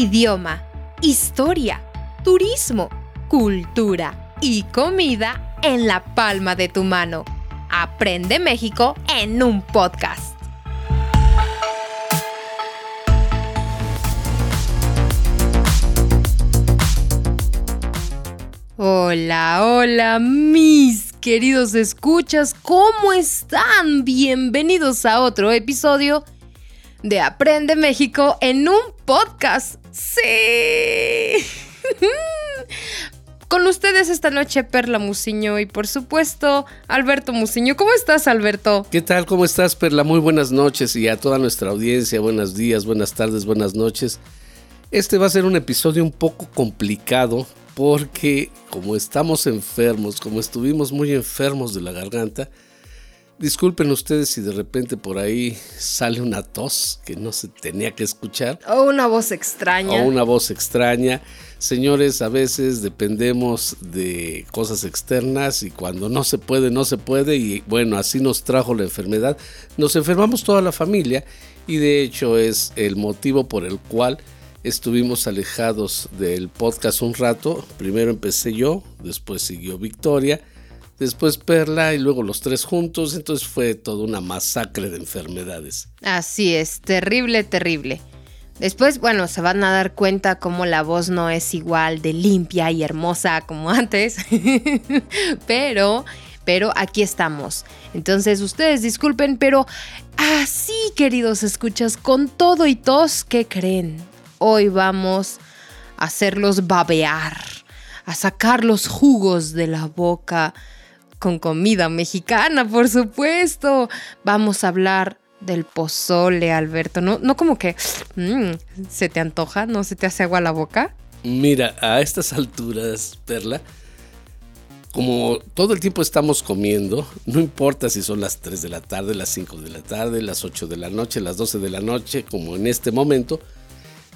idioma, historia, turismo, cultura y comida en la palma de tu mano. Aprende México en un podcast. Hola, hola, mis queridos escuchas, ¿cómo están? Bienvenidos a otro episodio de Aprende México en un podcast. Sí. Con ustedes esta noche Perla Muciño y por supuesto Alberto Muciño. ¿Cómo estás Alberto? ¿Qué tal? ¿Cómo estás Perla? Muy buenas noches y a toda nuestra audiencia, buenos días, buenas tardes, buenas noches. Este va a ser un episodio un poco complicado porque como estamos enfermos, como estuvimos muy enfermos de la garganta, Disculpen ustedes si de repente por ahí sale una tos que no se tenía que escuchar. O una voz extraña. O una voz extraña. Señores, a veces dependemos de cosas externas y cuando no se puede, no se puede. Y bueno, así nos trajo la enfermedad. Nos enfermamos toda la familia y de hecho es el motivo por el cual estuvimos alejados del podcast un rato. Primero empecé yo, después siguió Victoria después Perla y luego los tres juntos, entonces fue toda una masacre de enfermedades. Así es, terrible, terrible. Después, bueno, se van a dar cuenta cómo la voz no es igual de limpia y hermosa como antes, pero, pero aquí estamos. Entonces, ustedes disculpen, pero así, queridos escuchas, con todo y tos, ¿qué creen? Hoy vamos a hacerlos babear, a sacar los jugos de la boca con comida mexicana, por supuesto. Vamos a hablar del pozole, Alberto. No, no como que mm, se te antoja, no se te hace agua la boca. Mira, a estas alturas, Perla, como todo el tiempo estamos comiendo, no importa si son las 3 de la tarde, las 5 de la tarde, las 8 de la noche, las 12 de la noche, como en este momento,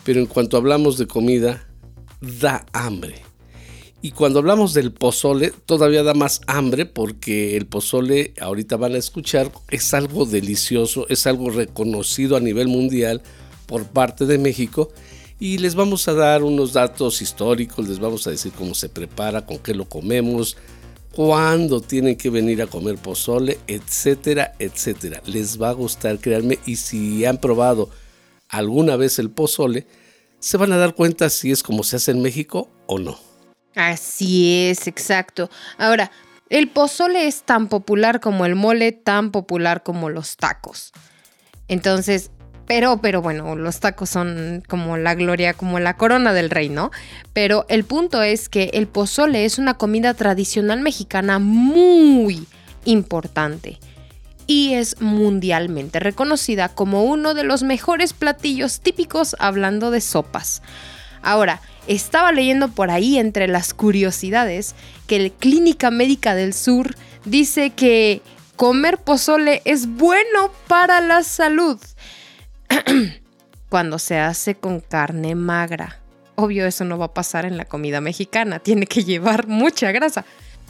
pero en cuanto hablamos de comida, da hambre. Y cuando hablamos del pozole, todavía da más hambre porque el pozole, ahorita van a escuchar, es algo delicioso, es algo reconocido a nivel mundial por parte de México. Y les vamos a dar unos datos históricos, les vamos a decir cómo se prepara, con qué lo comemos, cuándo tienen que venir a comer pozole, etcétera, etcétera. Les va a gustar, créanme, y si han probado alguna vez el pozole, se van a dar cuenta si es como se hace en México o no. Así es, exacto. Ahora, el pozole es tan popular como el mole, tan popular como los tacos. Entonces, pero, pero bueno, los tacos son como la gloria, como la corona del rey, ¿no? Pero el punto es que el pozole es una comida tradicional mexicana muy importante y es mundialmente reconocida como uno de los mejores platillos típicos hablando de sopas. Ahora, estaba leyendo por ahí entre las curiosidades que el Clínica Médica del Sur dice que comer pozole es bueno para la salud cuando se hace con carne magra. Obvio eso no va a pasar en la comida mexicana, tiene que llevar mucha grasa.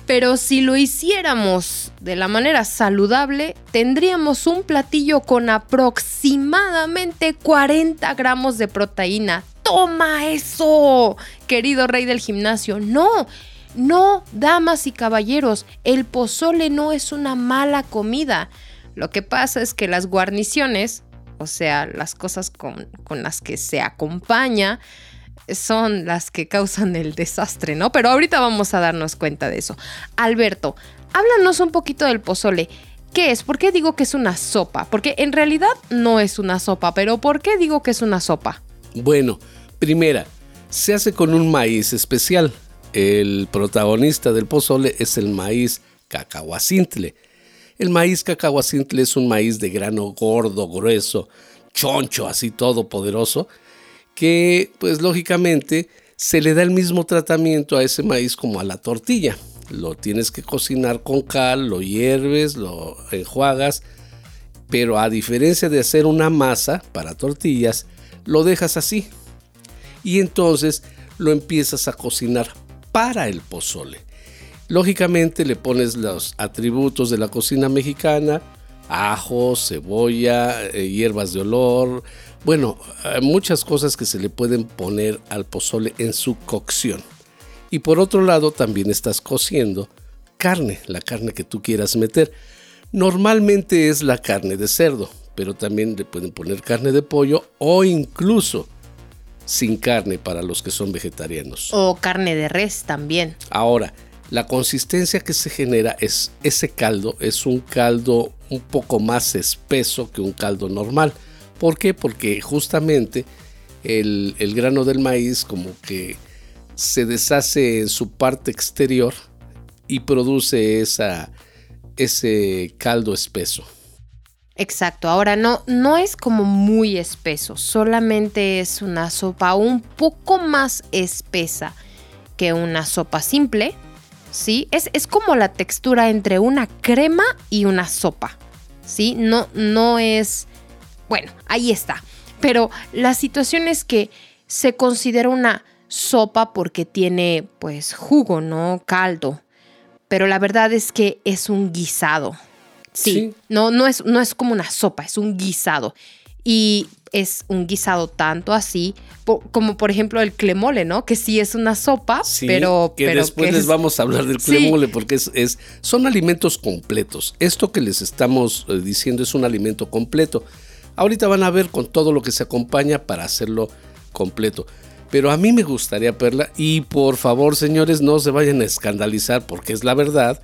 Pero si lo hiciéramos de la manera saludable, tendríamos un platillo con aproximadamente 40 gramos de proteína, toma eso, querido rey del gimnasio. No, no, damas y caballeros, el pozole no es una mala comida. Lo que pasa es que las guarniciones, o sea, las cosas con, las que se acompaña, son las que causan el desastre, ¿no? Pero ahorita vamos a darnos cuenta de eso. Alberto, háblanos un poquito del pozole. ¿Qué es? ¿Por qué digo que es una sopa? Porque en realidad no es una sopa, pero ¿por qué digo que es una sopa? Bueno, primera, se hace con un maíz especial. El protagonista del pozole es el maíz cacahuacintle. El maíz cacahuacintle es un maíz de grano gordo, grueso, choncho, así todo poderoso, que pues lógicamente se le da el mismo tratamiento a ese maíz como a la tortilla. Lo tienes que cocinar con cal, lo hierves, lo enjuagas, pero a diferencia de hacer una masa para tortillas, lo dejas así. Y entonces lo empiezas a cocinar para el pozole. Lógicamente le pones los atributos de la cocina mexicana, ajo, cebolla, eh, hierbas de olor, bueno, muchas cosas que se le pueden poner al pozole en su cocción. Y por otro lado también estás cociendo carne, la carne que tú quieras meter. Normalmente es la carne de cerdo, pero también le pueden poner carne de pollo o incluso sin carne para los que son vegetarianos. O carne de res también. Ahora, la consistencia que se genera es ese caldo, es un caldo un poco más espeso que un caldo normal. ¿Por qué? Porque justamente el, el grano del maíz como que se deshace en su parte exterior y produce esa, ese caldo espeso. Exacto, ahora no, no es como muy espeso, solamente es una sopa un poco más espesa que una sopa simple, ¿sí? Es, es como la textura entre una crema y una sopa, ¿sí? No, no es... Bueno, ahí está. Pero la situación es que se considera una sopa porque tiene pues jugo, ¿no? Caldo pero la verdad es que es un guisado. Sí, No, no, es, no es como una sopa, es un guisado. Y es un guisado tanto así como por ejemplo el clemole, ¿no? Que sí es una sopa, pero... Que después les vamos a hablar del clemole porque es, es, son alimentos completos. Esto que les estamos eh, diciendo es un alimento completo. Ahorita van a ver con todo lo que se acompaña para hacerlo completo. Pero a mí me gustaría, Perla, y por favor, señores, no se vayan a escandalizar porque es la verdad.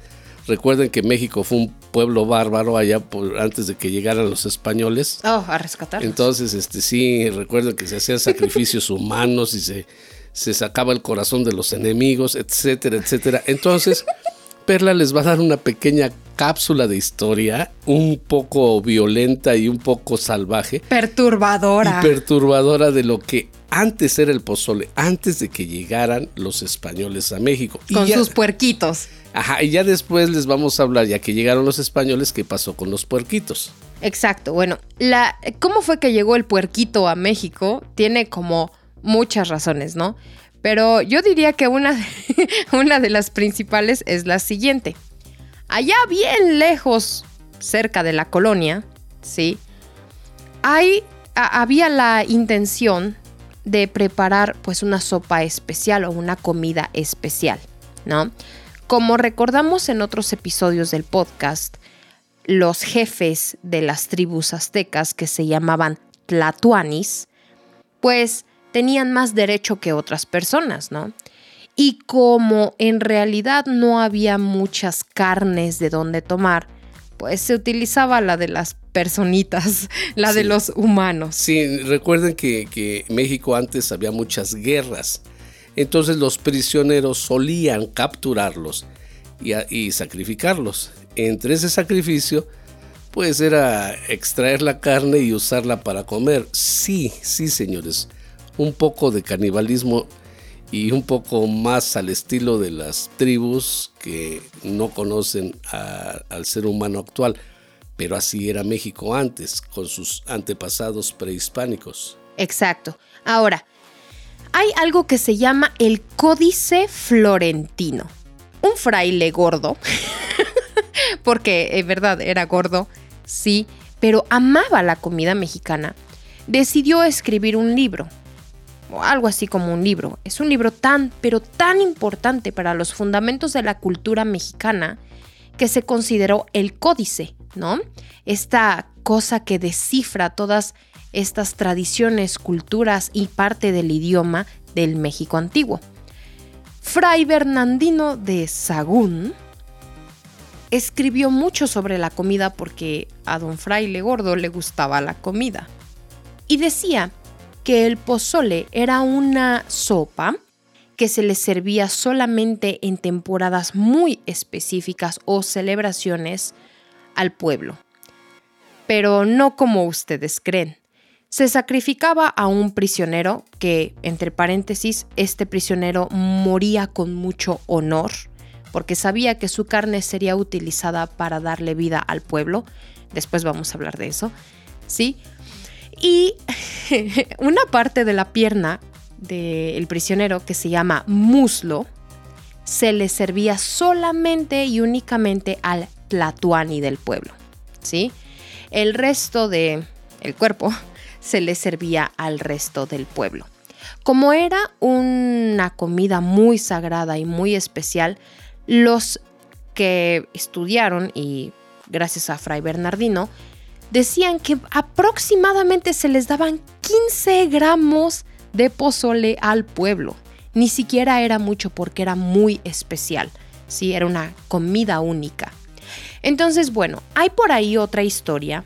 Recuerden que México fue un pueblo bárbaro allá antes de que llegaran los españoles. Oh, a rescatar. Entonces, este sí, recuerden que se hacían sacrificios humanos y se, se sacaba el corazón de los enemigos, etcétera, etcétera. Entonces, Perla les va a dar una pequeña cápsula de historia, un poco violenta y un poco salvaje. Perturbadora. Y perturbadora de lo que antes era el pozole, antes de que llegaran los españoles a México. Con sus puerquitos. Ajá, y ya después les vamos a hablar, ya que llegaron los españoles, qué pasó con los puerquitos. Exacto, bueno, la, ¿cómo fue que llegó el puerquito a México? Tiene como muchas razones, ¿no? Pero yo diría que una, una de las principales es la siguiente. Allá bien lejos, cerca de la colonia, ¿sí? Hay, había la intención de preparar pues una sopa especial o una comida especial, ¿no? Como recordamos en otros episodios del podcast, los jefes de las tribus aztecas que se llamaban tlatuanis, pues tenían más derecho que otras personas, ¿no? Y como en realidad no había muchas carnes de donde tomar, pues se utilizaba la de las personitas, la de los humanos. Sí, recuerden que, México antes había muchas guerras, entonces los prisioneros solían capturarlos y, y sacrificarlos. Entre ese sacrificio, pues era extraer la carne y usarla para comer. Sí, sí, señores, un poco de canibalismo y un poco más al estilo de las tribus que no conocen al ser humano actual. Pero así era México antes, con sus antepasados prehispánicos. Exacto. Ahora, hay algo que se llama el Códice Florentino. Un fraile gordo, porque es verdad, era gordo, sí, pero amaba la comida mexicana, decidió escribir un libro algo así como un libro. Es un libro tan, pero tan importante para los fundamentos de la cultura mexicana que se consideró el códice, ¿no? Esta cosa que descifra todas estas tradiciones, culturas y parte del idioma del México antiguo. Fray Bernardino de Sagún escribió mucho sobre la comida porque a don Fraile Gordo le gustaba la comida. Y decía que el pozole era una sopa que se le servía solamente en temporadas muy específicas o celebraciones al pueblo. Pero no como ustedes creen. Se sacrificaba a un prisionero que, entre paréntesis, este prisionero moría con mucho honor, porque sabía que su carne sería utilizada para darle vida al pueblo. Después vamos a hablar de eso. ¿Sí? Y una parte de la pierna del prisionero que se llama muslo se le servía solamente y únicamente al tlatuani del pueblo, ¿sí? el resto de el cuerpo se le servía al resto del pueblo. Como era una comida muy sagrada y muy especial, los que estudiaron y gracias a Fray Bernardino, decían que aproximadamente se les daban 15 gramos de pozole al pueblo. Ni siquiera era mucho porque era muy especial. Sí, era una comida única. Entonces, bueno, hay por ahí otra historia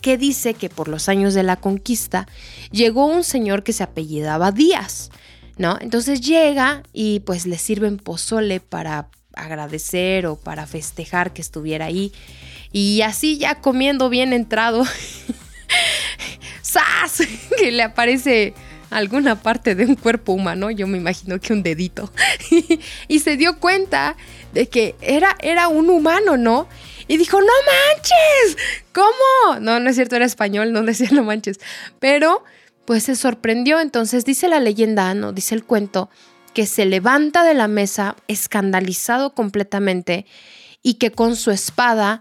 que dice que por los años de la conquista llegó un señor que se apellidaba Díaz, ¿no? Entonces llega y pues le sirven pozole para agradecer o para festejar que estuviera ahí. Y así ya comiendo bien entrado, ¡zas! que le aparece alguna parte de un cuerpo humano, yo me imagino que un dedito, y se dio cuenta de que era, era un humano, ¿no? Y dijo, no manches, ¿cómo? No, no es cierto, era español, no decía no manches, pero pues se sorprendió, entonces dice la leyenda, ¿no? Dice el cuento, que se levanta de la mesa escandalizado completamente y que con su espada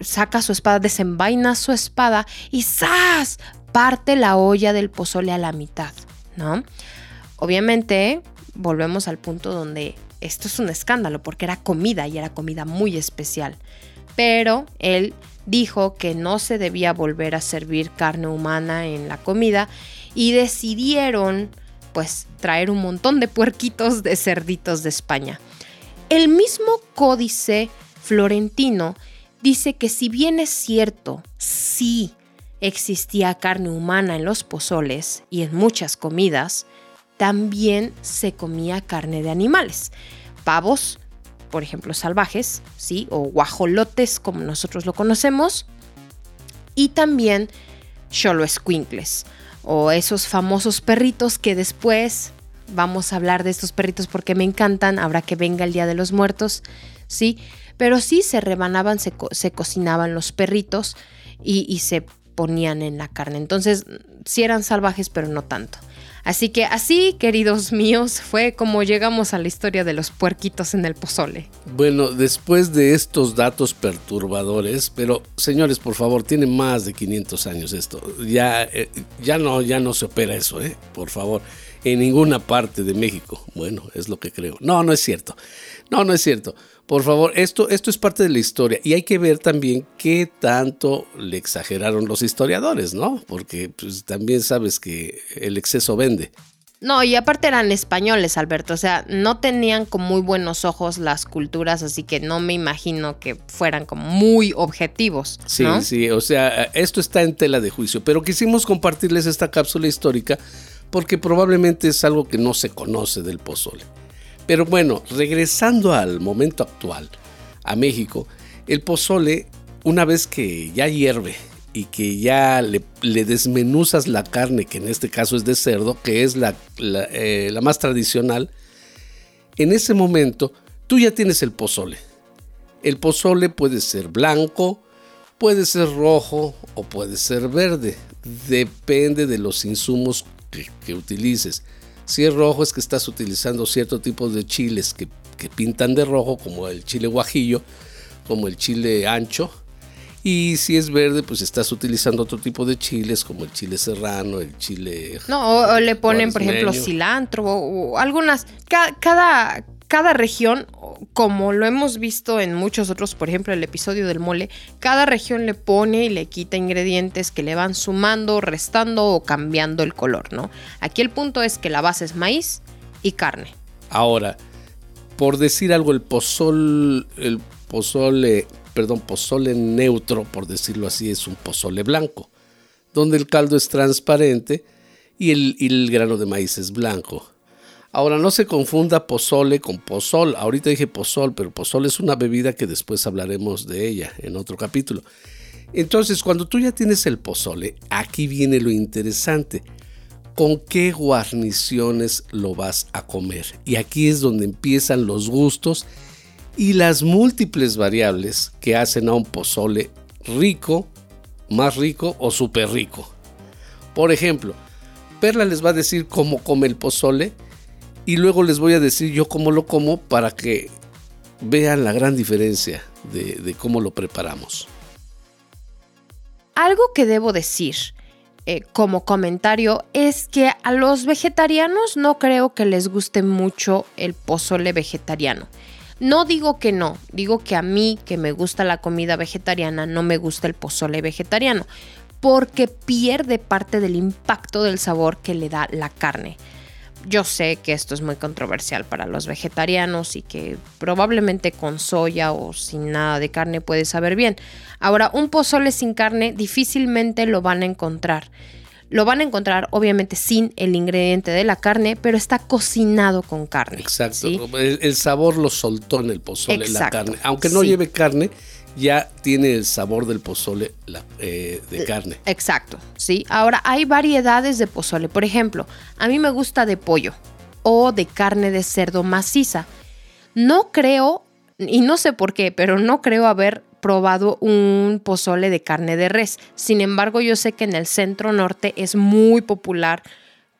saca su espada, desenvaina su espada y ¡zas! parte la olla del pozole a la mitad, ¿no? Obviamente, volvemos al punto donde esto es un escándalo porque era comida y era comida muy especial. Pero él dijo que no se debía volver a servir carne humana en la comida y decidieron pues traer un montón de puerquitos de cerditos de España. El mismo códice florentino dice que si bien es cierto, sí existía carne humana en los pozoles y en muchas comidas, también se comía carne de animales. Pavos, por ejemplo, salvajes, ¿sí? O guajolotes, como nosotros lo conocemos. Y también squinkles o esos famosos perritos que después vamos a hablar de estos perritos porque me encantan, habrá que venga el Día de los Muertos, ¿sí? Pero sí se rebanaban, se, cocinaban los perritos y, y se ponían en la carne. Entonces, sí eran salvajes, pero no tanto. Así que así, queridos míos, fue como llegamos a la historia de los puerquitos en el pozole. Bueno, después de estos datos perturbadores, pero señores, por favor, tiene más de 500 años esto. Ya, eh, ya no, ya no se opera eso, ¿eh? Por favor, en ninguna parte de México. Bueno, es lo que creo. No, no es cierto. No, no es cierto. Por favor, esto, esto es parte de la historia y hay que ver también qué tanto le exageraron los historiadores, ¿no? Porque pues, también sabes que el exceso vende. No, y aparte eran españoles, Alberto, o sea, no tenían con muy buenos ojos las culturas, así que no me imagino que fueran como muy objetivos. Sí, sí, o sea, esto está en tela de juicio, pero quisimos compartirles esta cápsula histórica porque probablemente es algo que no se conoce del pozole. Pero bueno, regresando al momento actual, a México, el pozole, una vez que ya hierve y que ya le, desmenuzas la carne, que en este caso es de cerdo, que es la, eh, la más tradicional, en ese momento tú ya tienes el pozole. El pozole puede ser blanco, puede ser rojo o puede ser verde. Depende de los insumos que, que utilices. Si es rojo es que estás utilizando cierto tipo de chiles que, pintan de rojo, como el chile guajillo, como el chile ancho. Y si es verde, pues estás utilizando otro tipo de chiles, como el chile serrano, el chile... No, o, le ponen, por ejemplo, cilantro o, algunas... cada, cada región, como lo hemos visto en muchos otros, por ejemplo el episodio del mole, cada región le pone y le quita ingredientes que le van sumando, restando o cambiando el color, ¿no? Aquí el punto es que la base es maíz y carne. Ahora, por decir algo, el pozol, el pozole, perdón, pozole neutro, por decirlo así, es un pozole blanco, donde el caldo es transparente y el, y el grano de maíz es blanco. Ahora, no se confunda pozole con pozol. Ahorita dije pozol, pero pozol es una bebida que después hablaremos de ella en otro capítulo. Entonces, cuando tú ya tienes el pozole, aquí viene lo interesante. ¿Con qué guarniciones lo vas a comer? Y aquí es donde empiezan los gustos y las múltiples variables que hacen a un pozole rico, más rico o súper rico. Por ejemplo, Perla les va a decir cómo come el pozole y luego les voy a decir yo cómo lo como para que vean la gran diferencia de, cómo lo preparamos. algo que debo decir eh, como comentario es que a los vegetarianos no creo que les guste mucho el pozole vegetariano. No digo que no, digo que a mí que me gusta la comida vegetariana no me gusta el pozole vegetariano, porque pierde parte del impacto del sabor que le da la carne. Yo sé que esto es muy controversial para los vegetarianos y que probablemente con soya o sin nada de carne puede saber bien. Ahora, un pozole sin carne difícilmente lo van a encontrar. Lo van a encontrar obviamente sin el ingrediente de la carne, pero está cocinado con carne. Exacto. El, sabor lo soltó en el pozole la carne. Aunque no lleve carne, ya tiene el sabor del pozole eh, de carne. Exacto, sí. Ahora hay variedades de pozole. Por ejemplo, a mí me gusta de pollo o de carne de cerdo maciza. No creo, y no sé por qué, pero no creo haber probado un pozole de carne de res. Sin embargo, yo sé que en el centro norte es muy popular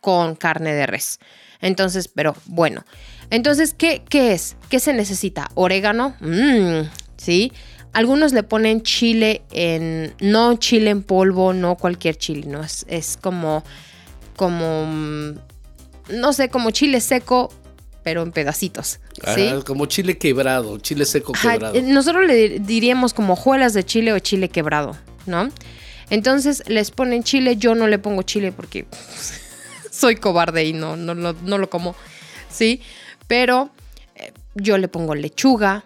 con carne de res. Entonces, pero bueno. Entonces, ¿qué, qué es? ¿Qué se necesita? Orégano. Mmm, sí. Algunos le ponen chile en. No chile en polvo, no cualquier chile, ¿no? Es, es como. Como. Mm, no sé, como chile seco, pero en pedacitos. ¿sí? como chile quebrado, chile seco quebrado. Eh, nosotros le diríamos como hojuelas de chile o chile quebrado, ¿no? Entonces les ponen chile, yo no le pongo chile porque soy cobarde y no, no, no, lo como, ¿sí? Pero eh, yo le pongo lechuga,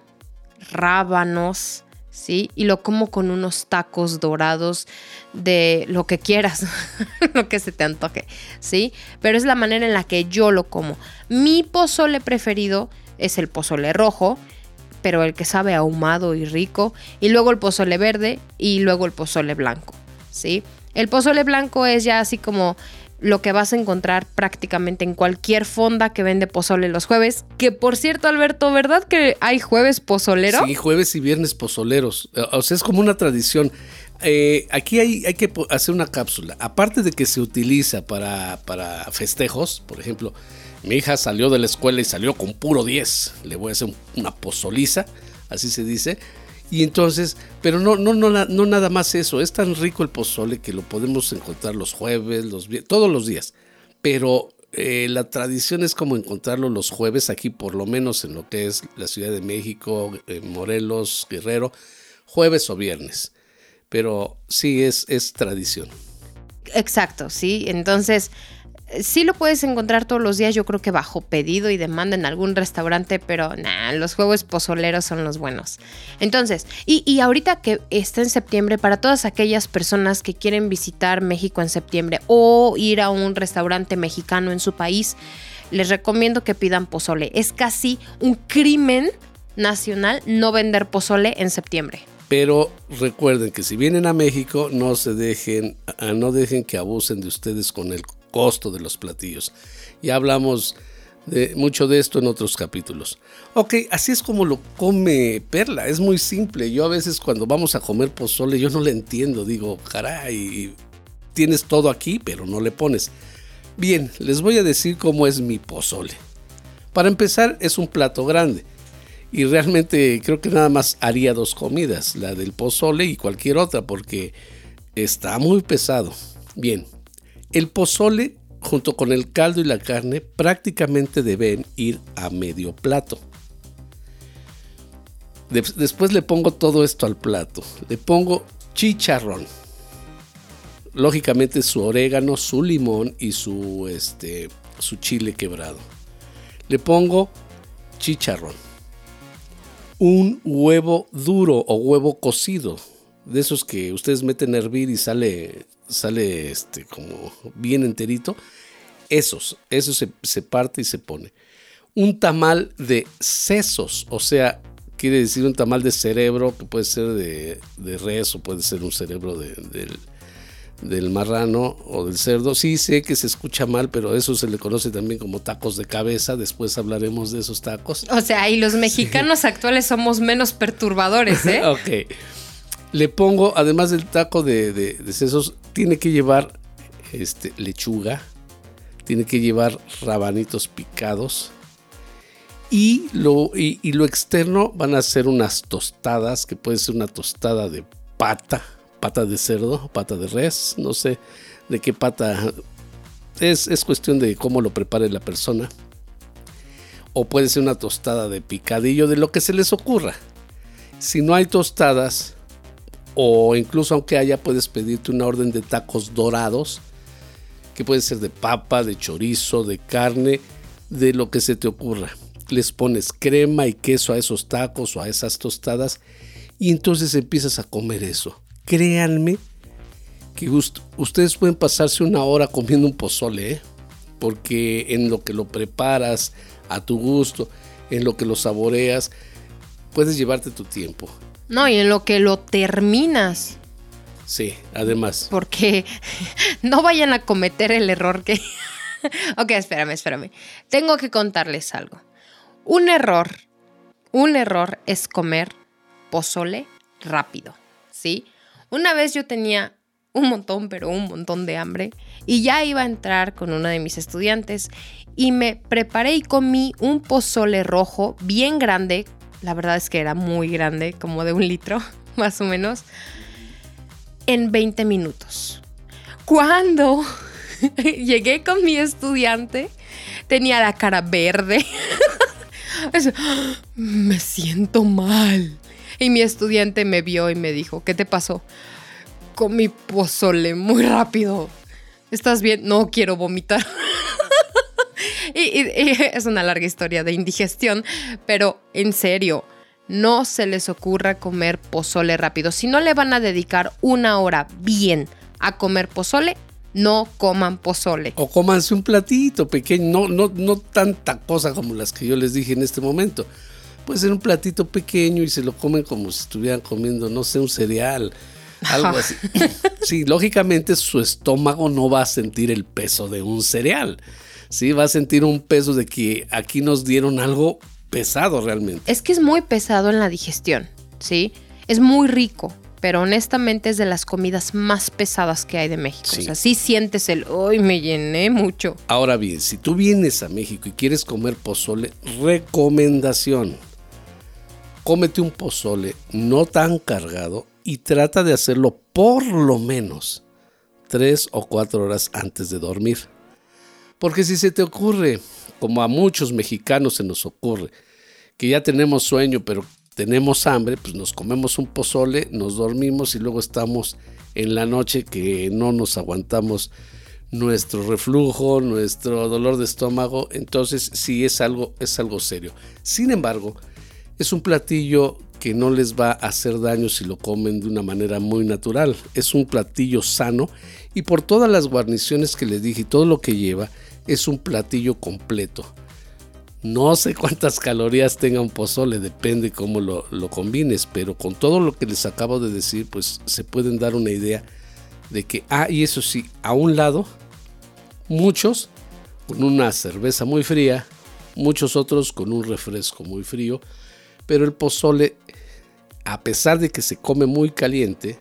rábanos, ¿sí? Y lo como con unos tacos dorados de lo que quieras, lo que se te antoje, ¿sí? Pero es la manera en la que yo lo como. Mi pozole preferido es el pozole rojo, pero el que sabe ahumado y rico, y luego el pozole verde y luego el pozole blanco, ¿sí? El pozole blanco es ya así como lo que vas a encontrar prácticamente en cualquier fonda que vende pozole los jueves. Que por cierto, Alberto, ¿verdad que hay jueves pozoleros? Sí, jueves y viernes pozoleros. O sea, es como una tradición. Eh, aquí hay, hay, que hacer una cápsula. Aparte de que se utiliza para, para festejos, por ejemplo, mi hija salió de la escuela y salió con puro 10. Le voy a hacer una pozoliza, así se dice. Y entonces, pero no, no, no, no nada más eso, es tan rico el pozole que lo podemos encontrar los jueves, los todos los días. Pero eh, la tradición es como encontrarlo los jueves aquí, por lo menos en lo que es la Ciudad de México, Morelos, Guerrero, jueves o viernes. Pero sí es, es tradición. Exacto, sí. Entonces, sí lo puedes encontrar todos los días, yo creo que bajo pedido y demanda en algún restaurante, pero nah, los juegos pozoleros son los buenos. Entonces, y, y, ahorita que está en septiembre, para todas aquellas personas que quieren visitar México en septiembre o ir a un restaurante mexicano en su país, les recomiendo que pidan pozole. Es casi un crimen nacional no vender pozole en septiembre. Pero recuerden que si vienen a México, no se dejen, no dejen que abusen de ustedes con el costo de los platillos. Ya hablamos de, mucho de esto en otros capítulos. Ok, así es como lo come Perla, es muy simple. Yo a veces cuando vamos a comer pozole yo no le entiendo, digo, caray, tienes todo aquí, pero no le pones. Bien, les voy a decir cómo es mi pozole. Para empezar, es un plato grande. Y realmente creo que nada más haría dos comidas, la del pozole y cualquier otra, porque está muy pesado. Bien, el pozole junto con el caldo y la carne prácticamente deben ir a medio plato. Después le pongo todo esto al plato. Le pongo chicharrón. Lógicamente su orégano, su limón y su, este, su chile quebrado. Le pongo chicharrón. Un huevo duro o huevo cocido. De esos que ustedes meten a hervir y sale sale este como bien enterito. Esos, eso se, parte y se pone. Un tamal de sesos, o sea, quiere decir un tamal de cerebro que puede ser de, de res o puede ser un cerebro del, del marrano o del cerdo. Sí, sé que se escucha mal, pero eso se le conoce también como tacos de cabeza. Después hablaremos de esos tacos. O sea, y los mexicanos actuales somos menos perturbadores, ¿eh? ok. Le pongo, además del taco de, sesos, tiene que llevar este, lechuga, tiene que llevar rabanitos picados. Y lo, y, lo externo van a ser unas tostadas, que puede ser una tostada de pata, pata de cerdo, pata de res, no sé de qué pata. Es, es cuestión de cómo lo prepare la persona. O puede ser una tostada de picadillo, de lo que se les ocurra. Si no hay tostadas, o incluso aunque haya, puedes pedirte una orden de tacos dorados, que puede ser de papa, de chorizo, de carne, de lo que se te ocurra. Les pones crema y queso a esos tacos o a esas tostadas y entonces empiezas a comer eso. Créanme que ustedes pueden pasarse una hora comiendo un pozole, ¿eh? porque en lo que lo preparas a tu gusto, en lo que lo saboreas, puedes llevarte tu tiempo. No, y en lo que lo terminas. Sí, además. Porque no vayan a cometer el error que... ok, espérame, espérame. Tengo que contarles algo. Un error, un error es comer pozole rápido, ¿sí? Una vez yo tenía un montón, pero un montón de hambre y ya iba a entrar con una de mis estudiantes y me preparé y comí un pozole rojo bien grande la verdad es que era muy grande, como de un litro, más o menos, en 20 minutos. Cuando llegué con mi estudiante, tenía la cara verde. me siento mal. Y mi estudiante me vio y me dijo, ¿qué te pasó? Con mi pozole muy rápido. ¿Estás bien? No quiero vomitar. Y, es una larga historia de indigestión, pero en serio, no se les ocurra comer pozole rápido. Si no le van a dedicar una hora bien a comer pozole, no coman pozole. O cómanse un platito pequeño, no, no, no tanta cosa como las que yo les dije en este momento. Puede ser un platito pequeño y se lo comen como si estuvieran comiendo, no sé, un cereal, algo así. Sí, lógicamente su estómago no va a sentir el peso de un cereal. Sí, va a sentir un peso de que aquí nos dieron algo pesado realmente. Es que es muy pesado en la digestión, ¿sí? Es muy rico, pero honestamente es de las comidas más pesadas que hay de México. O sea, sí sientes el, hoy me llené mucho. Ahora bien, si tú vienes a México y quieres comer pozole, recomendación. Cómete un pozole no tan cargado y trata de hacerlo por lo menos tres o cuatro horas antes de dormir. Porque si se te ocurre, como a muchos mexicanos se nos ocurre, que ya tenemos sueño, pero tenemos hambre, pues nos comemos un pozole, nos dormimos y luego estamos en la noche que no nos aguantamos nuestro reflujo, nuestro dolor de estómago, entonces sí es algo, es algo serio. Sin embargo, es un platillo que no les va a hacer daño si lo comen de una manera muy natural. Es un platillo sano y por todas las guarniciones que les dije y todo lo que lleva, es un platillo completo. No sé cuántas calorías tenga un pozole, depende cómo lo, combines, pero con todo lo que les acabo de decir, pues se pueden dar una idea de que, ah, y eso sí, a un lado, muchos con una cerveza muy fría, muchos otros con un refresco muy frío, pero el pozole, a pesar de que se come muy caliente,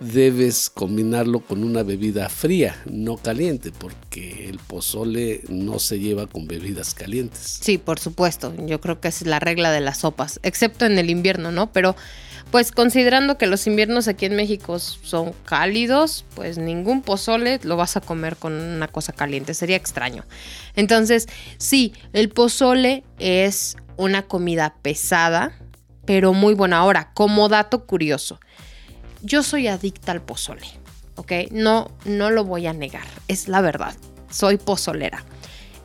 debes combinarlo con una bebida fría, no caliente, porque el pozole no se lleva con bebidas calientes. Sí, por supuesto. Yo creo que es la regla de las sopas, excepto en el invierno, ¿no? Pero pues considerando que los inviernos aquí en México son cálidos, pues ningún pozole lo vas a comer con una cosa caliente, sería extraño. Entonces, sí, el pozole es una comida pesada, pero muy buena. Ahora, como dato curioso, yo soy adicta al pozole, ¿ok? No, no lo voy a negar, es la verdad, soy pozolera.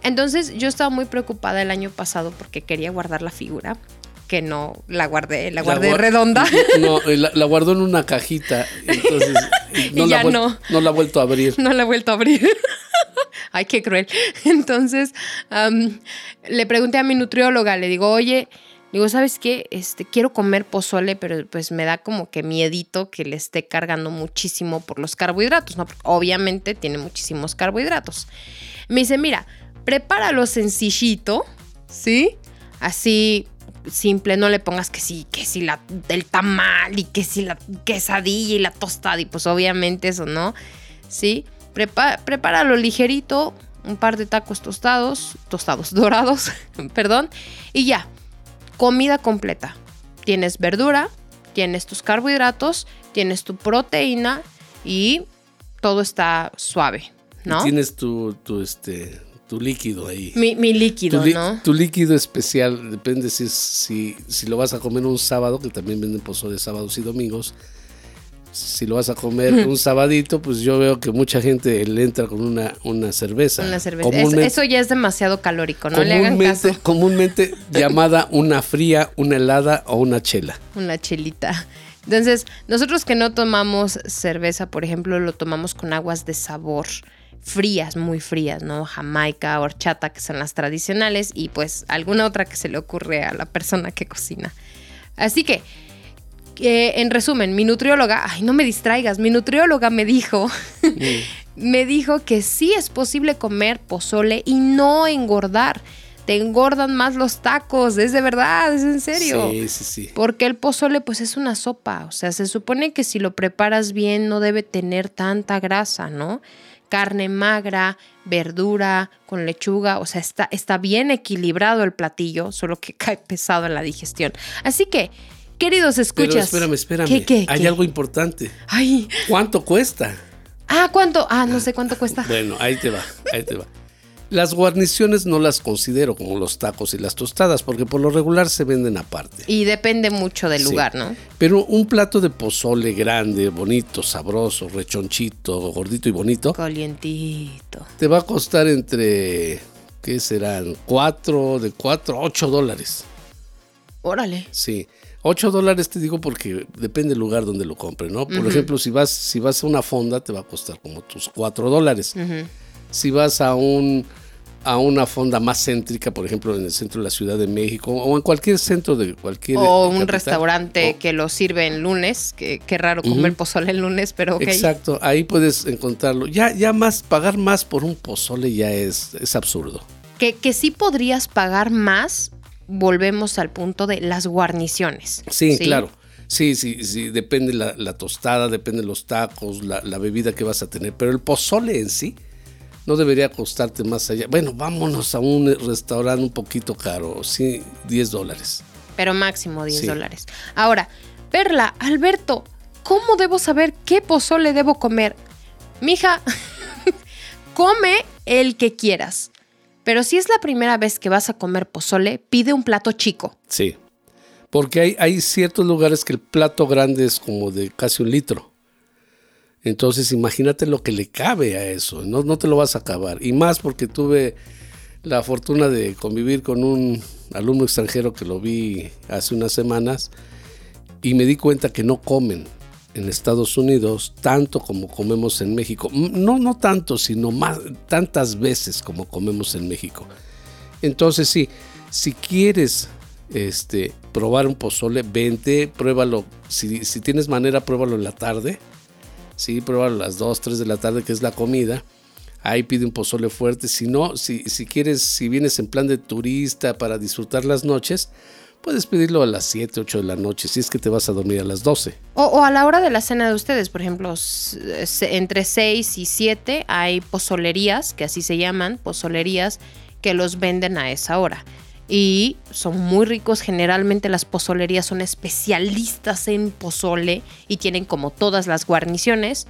Entonces yo estaba muy preocupada el año pasado porque quería guardar la figura, que no la guardé, la guardé redonda. No, la, guardó en una cajita, entonces no, la no. no la ha vuelto a abrir. No la ha vuelto a abrir. Ay, qué cruel. Entonces le pregunté a mi nutrióloga, le digo, oye, Digo, ¿sabes qué? Este, quiero comer pozole, pero pues me da como que miedito que le esté cargando muchísimo por los carbohidratos, ¿no? Porque obviamente tiene muchísimos carbohidratos. Me dice, mira, prepáralo sencillito, ¿sí? Así simple, no le pongas que sí, que sí la, el tamal y que sí la quesadilla y la tostada y pues obviamente eso, ¿no? ¿Sí? prepáralo ligerito, un par de tacos tostados, tostados dorados, perdón, y ya comida completa. Tienes verdura, tienes tus carbohidratos, tienes tu proteína y todo está suave, ¿no? Tienes tu, tu, este, tu líquido ahí. Mi, mi líquido, tu, ¿no? tu líquido especial, depende si, si, si lo vas a comer un sábado, que también venden pozole sábados y domingos. Si lo vas a comer un sabadito, pues yo veo que mucha gente le entra con una, una cerveza. Una cerveza. Comúnmente- eso ya es demasiado calórico, no le hagan caso. comúnmente llamada una fría, una helada o una chela. Una chelita. Entonces, nosotros que no tomamos cerveza, por ejemplo, lo tomamos con aguas de sabor frías, muy frías, ¿no? Jamaica, horchata, que son las tradicionales, y pues alguna otra que se le ocurre a la persona que cocina. Así que, eh, en resumen, mi nutrióloga, ay, no me distraigas, mi nutrióloga me dijo, me dijo que sí es posible comer pozole y no engordar. Te engordan más los tacos, es de verdad, es en serio. Sí, sí, sí. Porque el pozole pues es una sopa, o sea, se supone que si lo preparas bien no debe tener tanta grasa, ¿no? Carne magra, verdura, con lechuga, o sea, está, está bien equilibrado el platillo, solo que cae pesado en la digestión. Así que, queridos escuchas. Pero espérame, espérame. ¿Qué, qué, Hay qué? algo importante. Ay, ¿Cuánto cuesta? ah, ¿cuánto? Ah, no sé cuánto cuesta. Bueno, ahí te va, ahí te va. Las guarniciones no las considero como los tacos y las tostadas, porque por lo regular se venden aparte. Y depende mucho del Sí. lugar, ¿no? Pero un plato de pozole grande, bonito, sabroso, rechonchito, gordito y bonito, Calientito. te va a costar entre, ¿qué serán? 4, de 4 a 8 dólares. Órale. Sí. 8 dólares te digo porque depende del lugar donde lo compre, ¿no? Por ejemplo, si vas, si vas a una fonda, te va a costar como tus 4 dólares. Si vas a un a una fonda más céntrica, por ejemplo, en el centro de la Ciudad de México o en cualquier centro de cualquier O un capital. restaurante O- que lo sirve en lunes, que qué raro comer pozole el lunes, pero ok. Exacto, ahí puedes encontrarlo. Ya, ya más, pagar más por un pozole ya es, es absurdo. Que, que sí podrías pagar más, volvemos al punto de las guarniciones. Sí, claro. Sí, sí, sí, depende la, la tostada, depende los tacos, la, la bebida que vas a tener. Pero el pozole en sí no debería costarte más allá. Bueno, vámonos a un restaurante un poquito caro, sí, 10 dólares. Pero máximo 10 Sí. dólares. Ahora, Perla, Alberto, ¿cómo debo saber qué pozole debo comer? Mija, come el que quieras. Pero si es la primera vez que vas a comer pozole, pide un plato chico. Sí. Porque hay, ciertos lugares que el plato grande es como de casi un litro. Entonces imagínate lo que le cabe a eso. No, no te lo vas a acabar. Y más porque tuve la fortuna de convivir con un alumno extranjero que lo vi hace unas semanas y me di cuenta que no comen en Estados Unidos tanto como comemos en México. No, no tanto, sino más, tantas veces como comemos en México. Entonces sí, si quieres este, probar un pozole, vente, pruébalo. Si, si tienes manera, pruébalo en la tarde. Sí, pruébalo a las 2, 3 de la tarde, que es la comida. Ahí pide un pozole fuerte. Si no, si, si quieres, si vienes en plan de turista para disfrutar las noches, puedes pedirlo a las 7, 8 de la noche, si es que te vas a dormir a las 12. O, a la hora de la cena de ustedes, por ejemplo, entre 6 y 7 hay pozolerías, que así se llaman, pozolerías, que los venden a esa hora. Y son muy ricos, generalmente las pozolerías son especialistas en pozole y tienen como todas las guarniciones,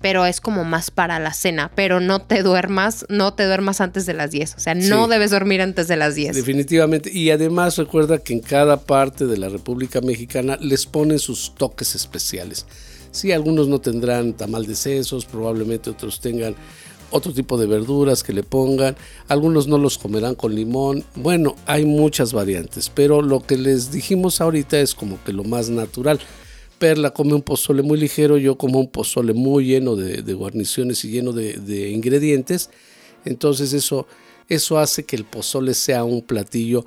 pero es como más para la cena, pero no te duermas, no te duermas antes de las 10, o sea, no Sí. debes dormir antes de las 10. Definitivamente. Y además recuerda que en cada parte de la República Mexicana les ponen sus toques especiales. Sí, algunos no tendrán tamal de sesos, probablemente otros tengan otro tipo de verduras que le pongan, algunos no los comerán con limón. Bueno, hay muchas variantes, pero lo que les dijimos ahorita es como que lo más natural. Perla come un pozole muy ligero, yo como un pozole muy lleno de, guarniciones y lleno de, de ingredientes. Entonces eso, eso hace que el pozole sea un platillo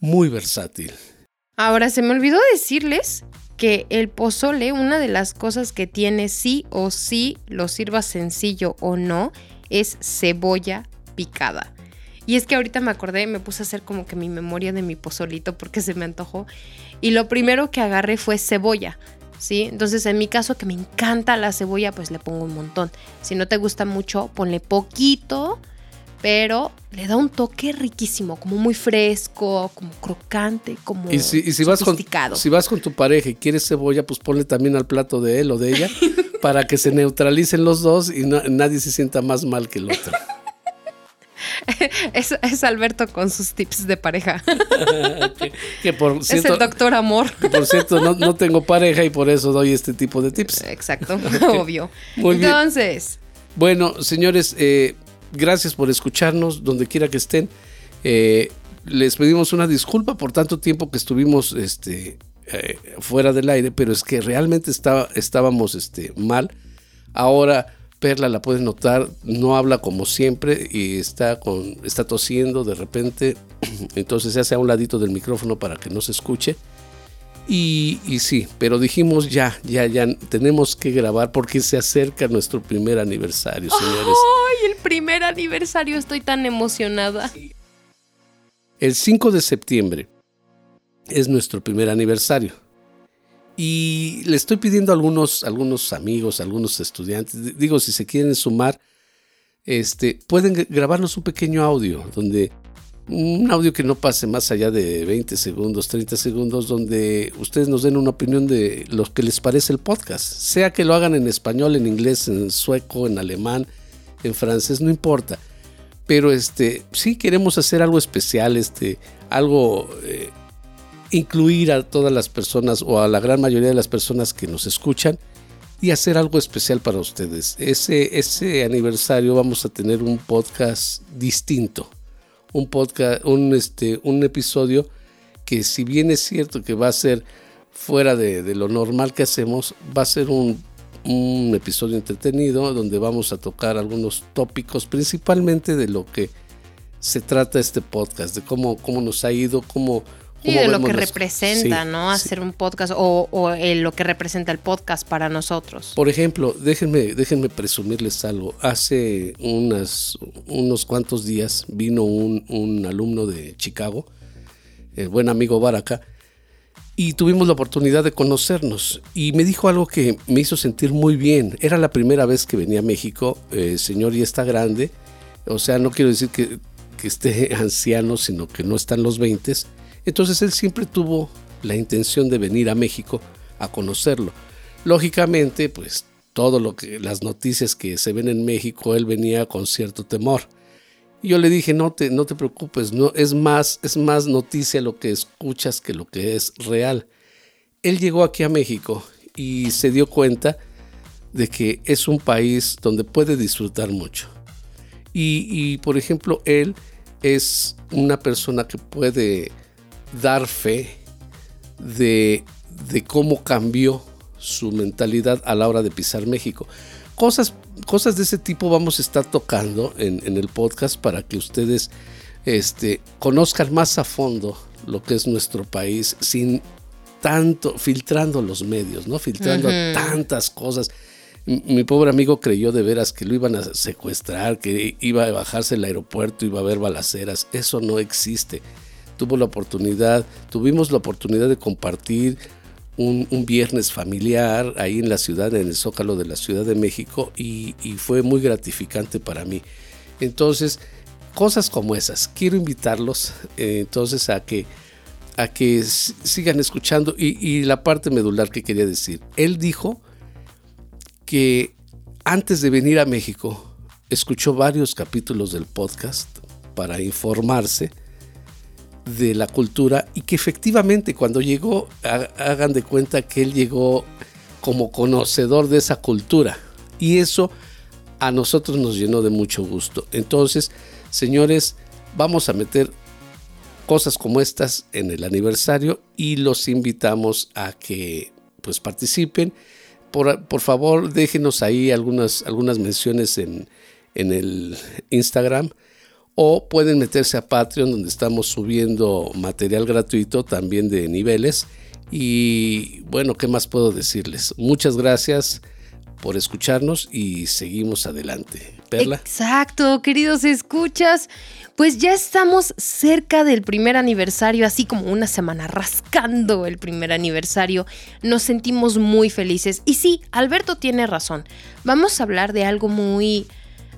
muy versátil. Ahora, se me olvidó decirles que el pozole, una de las cosas que tiene sí o sí, lo sirva sencillo o no, es cebolla picada. Y es que ahorita me acordé, me puse a hacer como que mi memoria de mi pozolito porque se me antojó. Y lo primero que agarré fue cebolla. ¿Sí? Entonces, en mi caso, que me encanta la cebolla, pues le pongo un montón. Si no te gusta mucho, ponle poquito, pero le da un toque riquísimo, como muy fresco, como crocante, como Y si, y si vas con, si vas con tu pareja y quieres cebolla, pues ponle también al plato de él o de ella para que se neutralicen los dos y no- nadie se sienta más mal que el otro. es, es Alberto con sus tips de pareja. que, que por es el doctor amor. que por cierto no, no tengo pareja y por eso doy este tipo de tips. Exacto, obvio. Muy bien. Entonces, Bueno, señores, eh, gracias por escucharnos donde quiera que estén. Eh, les pedimos una disculpa por tanto tiempo que estuvimos este, eh, fuera del aire, pero es que realmente estaba, estábamos este, mal. Ahora Perla la pueden notar, no habla como siempre y está, con, está tosiendo de repente, entonces se hace a un ladito del micrófono para que no se escuche. Y, y sí, pero dijimos ya, ya, ya, tenemos que grabar porque se acerca nuestro primer aniversario, señores. ¡ay, el primer aniversario! Estoy tan emocionada. El 5 de septiembre es nuestro primer aniversario. Y le estoy pidiendo a algunos, algunos amigos, algunos estudiantes, di- digo, si se quieren sumar, este, pueden grabarnos un pequeño audio, donde un audio que no pase más allá de 20 segundos, 30 segundos, donde ustedes nos den una opinión de lo que les parece el podcast. Sea que lo hagan en español, en inglés, en sueco, en alemán, en francés, no importa pero este sí queremos hacer algo especial, este, algo eh, incluir a todas las personas o a la gran mayoría de las personas que nos escuchan y hacer algo especial para ustedes. Ese, ese aniversario vamos a tener un podcast distinto, un podcast, un, este, un episodio que si bien es cierto que va a ser fuera de, de lo normal que hacemos, va a ser un, un episodio entretenido donde vamos a tocar algunos tópicos, principalmente de lo que se trata este podcast, de cómo, cómo nos ha ido, cómo... Cómo de lo que las- representa, Sí, ¿no? sí. Hacer un podcast o, o, eh, lo que representa el podcast para nosotros. Por ejemplo, déjenme, déjenme presumirles algo. Hace unas, unos cuantos días vino un, un alumno de Chicago, el buen amigo Baraka, y tuvimos la oportunidad de conocernos. Y me dijo algo que me hizo sentir muy bien. Era la primera vez que venía a México. Eh, señor ya está grande. O sea, no quiero decir que, que esté anciano, sino que no está en los 20. Entonces él siempre tuvo la intención de venir a México a conocerlo. Lógicamente, pues todo lo que las noticias que se ven en México, él venía con cierto temor. Y yo le dije, no te, no te preocupes, no, es, más, es más noticia lo que escuchas que lo que es real. Él llegó aquí a México y se dio cuenta de que es un país donde puede disfrutar mucho. Y, y, por ejemplo, él es una persona que puede dar fe de, de cómo cambió su mentalidad a la hora de pisar México. Cosas, cosas de ese tipo vamos a estar tocando en, en el podcast para que ustedes este, conozcan más a fondo lo que es nuestro país sin tanto, filtrando los medios, ¿no? Filtrando tantas cosas. M- Mi pobre amigo creyó de veras que lo iban a secuestrar, que iba a bajarse el aeropuerto, iba a haber balaceras. Eso no existe. Tuvo la oportunidad, tuvimos la oportunidad de compartir un, viernes familiar ahí en la ciudad, en el Zócalo de la Ciudad de México, y, fue muy gratificante para mí. Entonces, cosas como esas, quiero invitarlos eh, entonces a que, a que sigan escuchando. Y la parte medular que quería decir, él dijo que antes de venir a México, escuchó varios capítulos del podcast para informarse de la cultura y que efectivamente cuando llegó, ha- hagan de cuenta que él llegó como conocedor de esa cultura. Y eso a nosotros nos llenó de mucho gusto. Entonces, señores, vamos a meter cosas como estas en el aniversario y los invitamos a que pues participen. Por, por favor, déjenos ahí algunas, algunas menciones en, en el Instagram o pueden meterse a Patreon donde estamos subiendo material gratuito también de niveles. Y bueno, ¿qué más puedo decirles? Muchas gracias por escucharnos y seguimos adelante. Perla. Exacto, queridos escuchas. Pues ya estamos cerca del primer aniversario, así como una semana rascando el primer aniversario. Nos sentimos muy felices. Y sí, Alberto tiene razón. Vamos a hablar de algo muy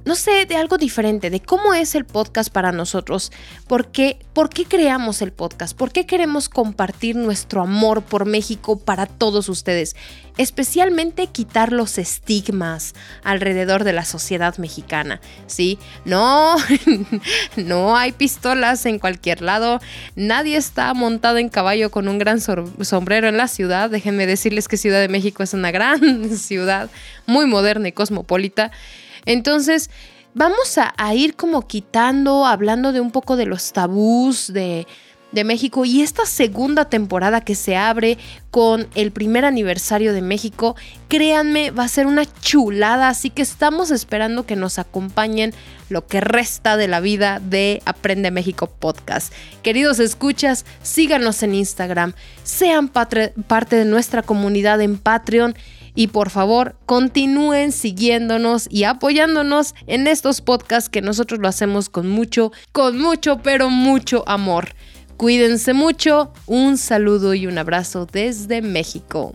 no sé, de algo diferente, de cómo es el podcast para nosotros, por qué, por qué creamos el podcast, por qué queremos compartir nuestro amor por México para todos ustedes, especialmente quitar los estigmas alrededor de la sociedad mexicana, ¿sí? No, no hay pistolas en cualquier lado, nadie está montado en caballo con un gran sombrero en la ciudad, déjenme decirles que Ciudad de México es una gran ciudad, muy moderna y cosmopolita. Entonces, vamos a, ir como quitando, hablando de un poco de los tabús de, de México y esta segunda temporada que se abre con el primer aniversario de México, créanme, va a ser una chulada, así que estamos esperando que nos acompañen lo que resta de la vida de Aprende México Podcast. Queridos escuchas, síganos en Instagram, sean parte de nuestra comunidad en Patreon y por favor, continúen siguiéndonos y apoyándonos en estos podcasts que nosotros lo hacemos con mucho, con mucho, pero mucho amor. Cuídense mucho, un saludo y un abrazo desde México.